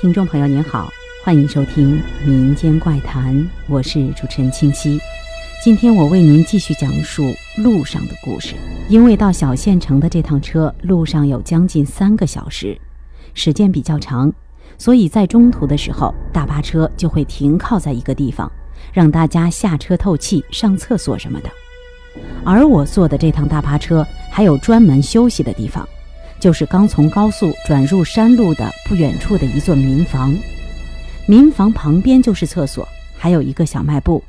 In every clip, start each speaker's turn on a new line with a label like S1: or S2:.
S1: 听众朋友您好，欢迎收听《民间怪谈》，我是主持人清晰。今天我为您继续讲述路上的故事。因为到小县城的这趟车路上有将近三个小时，时间比较长，所以在中途的时候，大巴车就会停靠在一个地方，让大家下车透气、上厕所什么的。而我坐的这趟大巴车还有专门休息的地方。就是刚从高速转入山路的不远处的一座民房，民房旁边就是厕所，还有一个小卖部，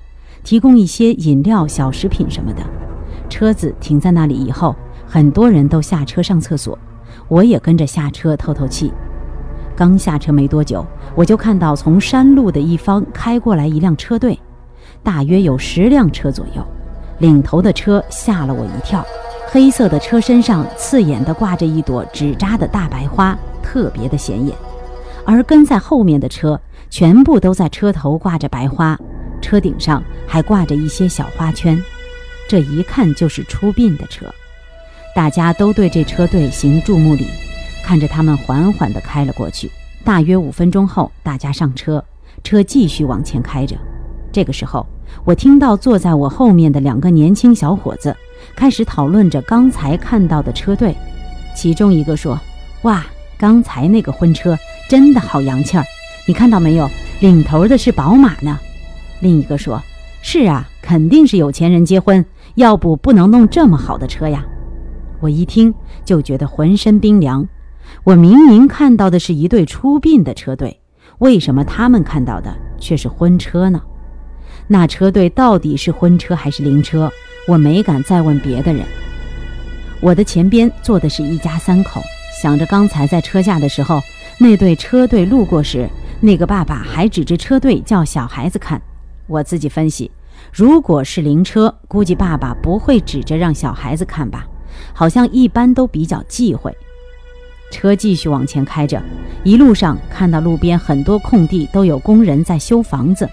S1: 提供一些饮料、小食品什么的。车子停在那里以后，很多人都下车上厕所，我也跟着下车透透气。刚下车没多久，我就看到从山路的一方开过来一辆车队，大约有十辆车左右，领头的车吓了我一跳。黑色的车身上刺眼的挂着一朵纸扎的大白花，特别的显眼。而跟在后面的车全部都在车头挂着白花，车顶上还挂着一些小花圈。这一看就是出殡的车。大家都对这车队行注目礼，看着他们缓缓地开了过去。大约五分钟后，大家上车，车继续往前开着。这个时候，我听到坐在我后面的两个年轻小伙子。开始讨论着刚才看到的车队，其中一个说：“哇，刚才那个婚车真的好洋气儿，你看到没有？领头的是宝马呢。”另一个说：“是啊，肯定是有钱人结婚，要不不能弄这么好的车呀。”我一听就觉得浑身冰凉。我明明看到的是一对出殡的车队，为什么他们看到的却是婚车呢？那车队到底是婚车还是灵车？我没敢再问别的人。我的前边坐的是一家三口，想着刚才在车下的时候，那对车队路过时，那个爸爸还指着车队叫小孩子看。我自己分析，如果是灵车，估计爸爸不会指着让小孩子看吧，好像一般都比较忌讳。车继续往前开着，一路上看到路边很多空地都有工人在修房子，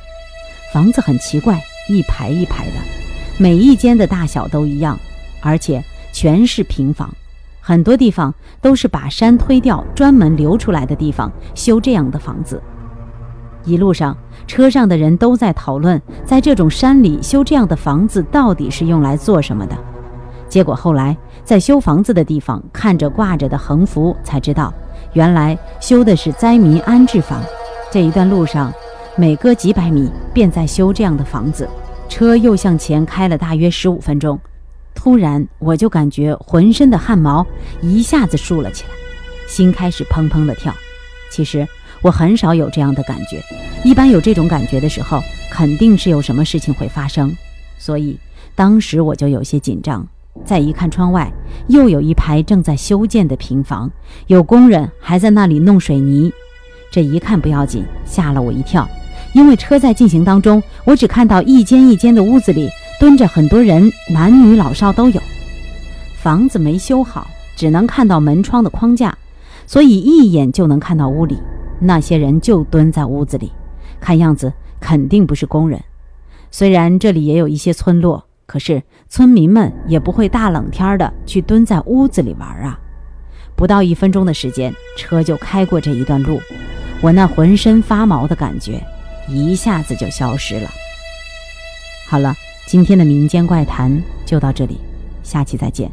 S1: 房子很奇怪，一排一排的。每一间的大小都一样，而且全是平房，很多地方都是把山推掉，专门留出来的地方修这样的房子。一路上，车上的人都在讨论，在这种山里修这样的房子到底是用来做什么的。结果后来在修房子的地方看着挂着的横幅，才知道原来修的是灾民安置房。这一段路上，每隔几百米便在修这样的房子。车又向前开了大约十五分钟，突然我就感觉浑身的汗毛一下子竖了起来，心开始砰砰的跳。其实我很少有这样的感觉，一般有这种感觉的时候，肯定是有什么事情会发生，所以当时我就有些紧张。再一看窗外，又有一排正在修建的平房，有工人还在那里弄水泥。这一看不要紧，吓了我一跳。因为车在进行当中，我只看到一间一间的屋子里蹲着很多人，男女老少都有。房子没修好，只能看到门窗的框架，所以一眼就能看到屋里那些人就蹲在屋子里，看样子肯定不是工人。虽然这里也有一些村落，可是村民们也不会大冷天的去蹲在屋子里玩啊。不到一分钟的时间，车就开过这一段路，我那浑身发毛的感觉。一下子就消失了。好了，今天的民间怪谈就到这里，下期再见。